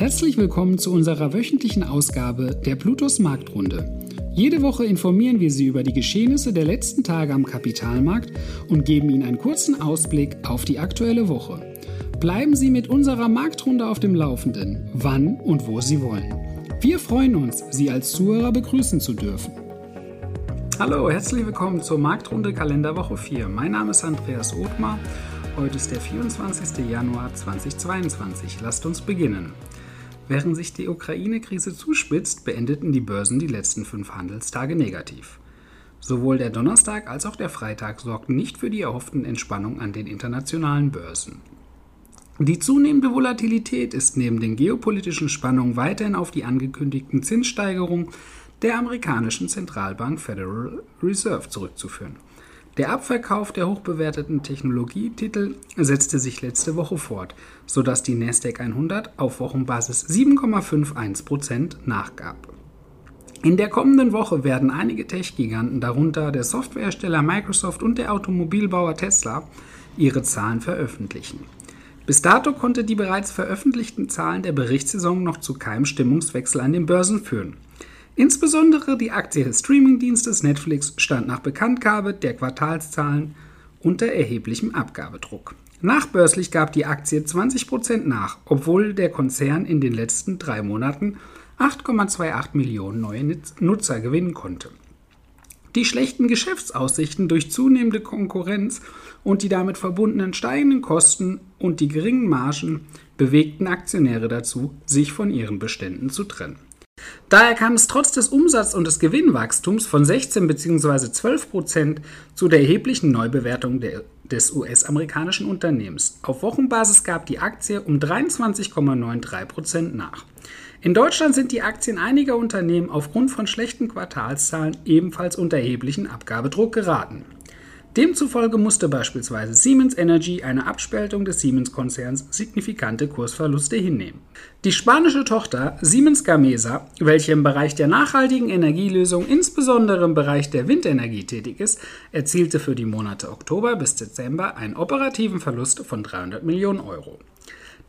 Herzlich willkommen zu unserer wöchentlichen Ausgabe der Plutos Marktrunde. Jede Woche informieren wir Sie über die Geschehnisse der letzten Tage am Kapitalmarkt und geben Ihnen einen kurzen Ausblick auf die aktuelle Woche. Bleiben Sie mit unserer Marktrunde auf dem Laufenden, wann und wo Sie wollen. Wir freuen uns, Sie als Zuhörer begrüßen zu dürfen. Hallo, herzlich willkommen zur Marktrunde Kalenderwoche 4. Mein Name ist Andreas Othmar. Heute ist der 24. Januar 2022. Lasst uns beginnen. Während sich die Ukraine-Krise zuspitzt, beendeten die Börsen die letzten fünf Handelstage negativ. Sowohl der Donnerstag als auch der Freitag sorgten nicht für die erhofften Entspannung an den internationalen Börsen. Die zunehmende Volatilität ist neben den geopolitischen Spannungen weiterhin auf die angekündigten Zinssteigerungen der amerikanischen Zentralbank Federal Reserve zurückzuführen. Der Abverkauf der hochbewerteten Technologietitel setzte sich letzte Woche fort, sodass die Nasdaq 100 auf Wochenbasis 7,51% nachgab. In der kommenden Woche werden einige Tech-Giganten, darunter der Softwarehersteller Microsoft und der Automobilbauer Tesla, ihre Zahlen veröffentlichen. Bis dato konnte die bereits veröffentlichten Zahlen der Berichtssaison noch zu keinem Stimmungswechsel an den Börsen führen. Insbesondere die Aktie des Streamingdienstes Netflix stand nach Bekanntgabe der Quartalszahlen unter erheblichem Abgabedruck. Nachbörslich gab die Aktie 20% nach, obwohl der Konzern in den letzten drei Monaten 8,28 Millionen neue Nutzer gewinnen konnte. Die schlechten Geschäftsaussichten durch zunehmende Konkurrenz und die damit verbundenen steigenden Kosten und die geringen Margen bewegten Aktionäre dazu, sich von ihren Beständen zu trennen. Daher kam es trotz des Umsatz- und des Gewinnwachstums von 16 bzw. 12 Prozent zu der erheblichen Neubewertung der, des US-amerikanischen Unternehmens. Auf Wochenbasis gab die Aktie um 23,93 Prozent nach. In Deutschland sind die Aktien einiger Unternehmen aufgrund von schlechten Quartalszahlen ebenfalls unter erheblichen Abgabedruck geraten. Demzufolge musste beispielsweise Siemens Energy eine Abspaltung des Siemens-Konzerns signifikante Kursverluste hinnehmen. Die spanische Tochter Siemens Gamesa, welche im Bereich der nachhaltigen Energielösung, insbesondere im Bereich der Windenergie tätig ist, erzielte für die Monate Oktober bis Dezember einen operativen Verlust von 300 Millionen Euro.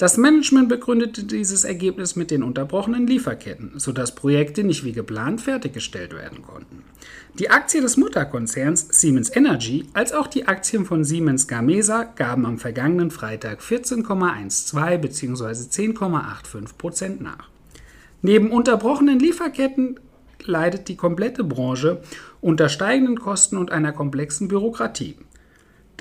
Das Management begründete dieses Ergebnis mit den unterbrochenen Lieferketten, sodass Projekte nicht wie geplant fertiggestellt werden konnten. Die Aktie des Mutterkonzerns Siemens Energy als auch die Aktien von Siemens Gamesa gaben am vergangenen Freitag 14,12 bzw. 10,85 Prozent nach. Neben unterbrochenen Lieferketten leidet die komplette Branche unter steigenden Kosten und einer komplexen Bürokratie.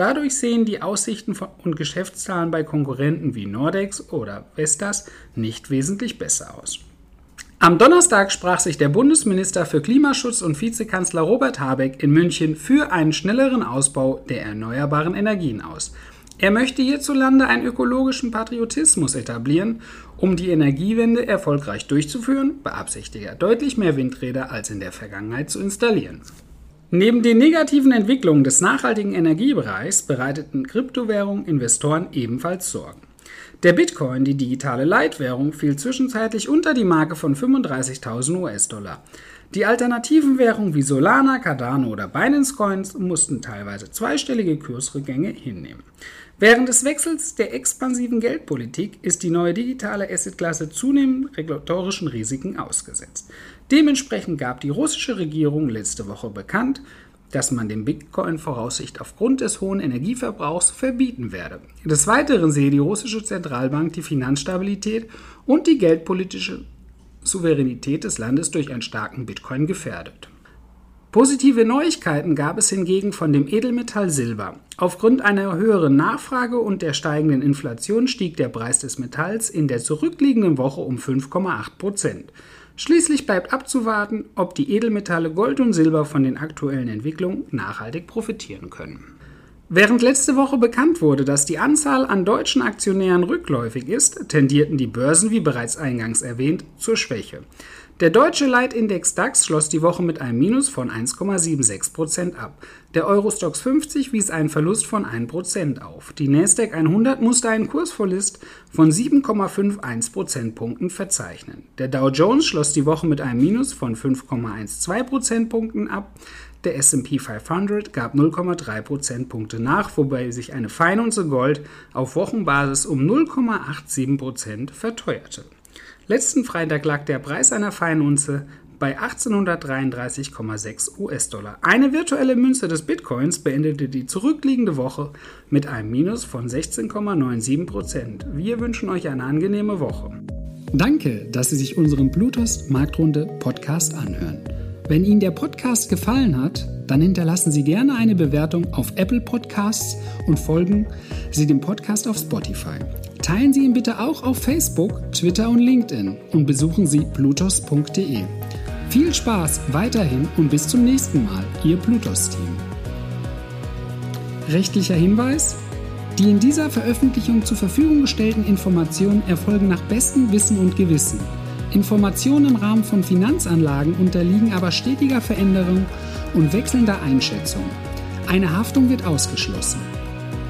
Dadurch sehen die Aussichten und Geschäftszahlen bei Konkurrenten wie Nordex oder Vestas nicht wesentlich besser aus. Am Donnerstag sprach sich der Bundesminister für Klimaschutz und Vizekanzler Robert Habeck in München für einen schnelleren Ausbau der erneuerbaren Energien aus. Er möchte hierzulande einen ökologischen Patriotismus etablieren, um die Energiewende erfolgreich durchzuführen, beabsichtigt er deutlich mehr Windräder als in der Vergangenheit zu installieren. Neben den negativen Entwicklungen des nachhaltigen Energiebereichs bereiteten Kryptowährungen Investoren ebenfalls Sorgen. Der Bitcoin, die digitale Leitwährung, fiel zwischenzeitlich unter die Marke von 35.000 US-Dollar. Die alternativen Währungen wie Solana, Cardano oder Binance Coins mussten teilweise zweistellige Kursrückgänge hinnehmen. Während des Wechsels der expansiven Geldpolitik ist die neue digitale Assetklasse zunehmend regulatorischen Risiken ausgesetzt. Dementsprechend gab die russische Regierung letzte Woche bekannt, dass man den Bitcoin voraussicht aufgrund des hohen Energieverbrauchs verbieten werde. Des Weiteren sehe die russische Zentralbank die Finanzstabilität und die geldpolitische Souveränität des Landes durch einen starken Bitcoin gefährdet. Positive Neuigkeiten gab es hingegen von dem Edelmetall Silber. Aufgrund einer höheren Nachfrage und der steigenden Inflation stieg der Preis des Metalls in der zurückliegenden Woche um 5,8 Prozent. Schließlich bleibt abzuwarten, ob die Edelmetalle Gold und Silber von den aktuellen Entwicklungen nachhaltig profitieren können. Während letzte Woche bekannt wurde, dass die Anzahl an deutschen Aktionären rückläufig ist, tendierten die Börsen, wie bereits eingangs erwähnt, zur Schwäche. Der deutsche Leitindex DAX schloss die Woche mit einem Minus von 1,76% ab. Der Eurostox 50 wies einen Verlust von 1% auf. Die Nasdaq 100 musste einen Kursverlust von 7,51 Prozentpunkten verzeichnen. Der Dow Jones schloss die Woche mit einem Minus von 5,12 Prozentpunkten ab. Der SP 500 gab 0,3 Prozentpunkte nach, wobei sich eine Feinunze Gold auf Wochenbasis um 0,87 Prozent verteuerte. Letzten Freitag lag der Preis einer Feinunze bei 1833,6 US-Dollar. Eine virtuelle Münze des Bitcoins beendete die zurückliegende Woche mit einem Minus von 16,97 Prozent. Wir wünschen euch eine angenehme Woche. Danke, dass Sie sich unseren Bluetooth Marktrunde Podcast anhören. Wenn Ihnen der Podcast gefallen hat, dann hinterlassen Sie gerne eine Bewertung auf Apple Podcasts und folgen Sie dem Podcast auf Spotify. Teilen Sie ihn bitte auch auf Facebook, Twitter und LinkedIn und besuchen Sie blutos.de. Viel Spaß weiterhin und bis zum nächsten Mal, Ihr Plutos-Team. Rechtlicher Hinweis? Die in dieser Veröffentlichung zur Verfügung gestellten Informationen erfolgen nach bestem Wissen und Gewissen. Informationen im Rahmen von Finanzanlagen unterliegen aber stetiger Veränderung und wechselnder Einschätzung. Eine Haftung wird ausgeschlossen.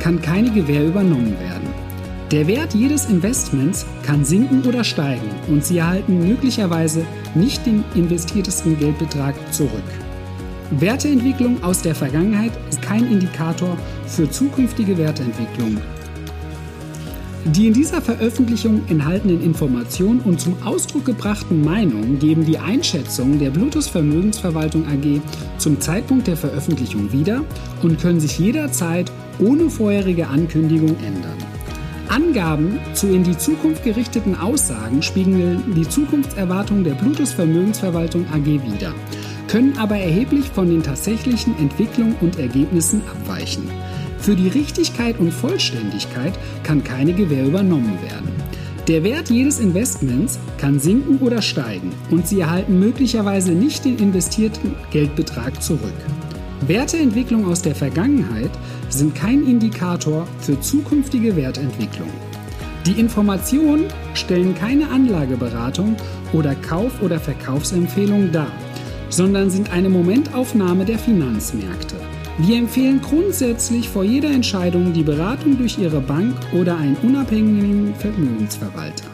kann keine Gewähr übernommen werden. Der Wert jedes Investments kann sinken oder steigen und Sie erhalten möglicherweise nicht den investiertesten Geldbetrag zurück. Werteentwicklung aus der Vergangenheit ist kein Indikator für zukünftige Werteentwicklung. Die in dieser Veröffentlichung enthaltenen Informationen und zum Ausdruck gebrachten Meinungen geben die Einschätzung der Bluetooth Vermögensverwaltung AG zum Zeitpunkt der Veröffentlichung wieder und können sich jederzeit ohne vorherige Ankündigung ändern. Angaben zu in die Zukunft gerichteten Aussagen spiegeln die Zukunftserwartungen der Bluetooth Vermögensverwaltung AG wider, können aber erheblich von den tatsächlichen Entwicklungen und Ergebnissen abweichen. Für die Richtigkeit und Vollständigkeit kann keine Gewähr übernommen werden. Der Wert jedes Investments kann sinken oder steigen und Sie erhalten möglicherweise nicht den investierten Geldbetrag zurück. Werteentwicklung aus der Vergangenheit sind kein Indikator für zukünftige Wertentwicklung. Die Informationen stellen keine Anlageberatung oder Kauf- oder Verkaufsempfehlung dar, sondern sind eine Momentaufnahme der Finanzmärkte. Wir empfehlen grundsätzlich vor jeder Entscheidung die Beratung durch Ihre Bank oder einen unabhängigen Vermögensverwalter.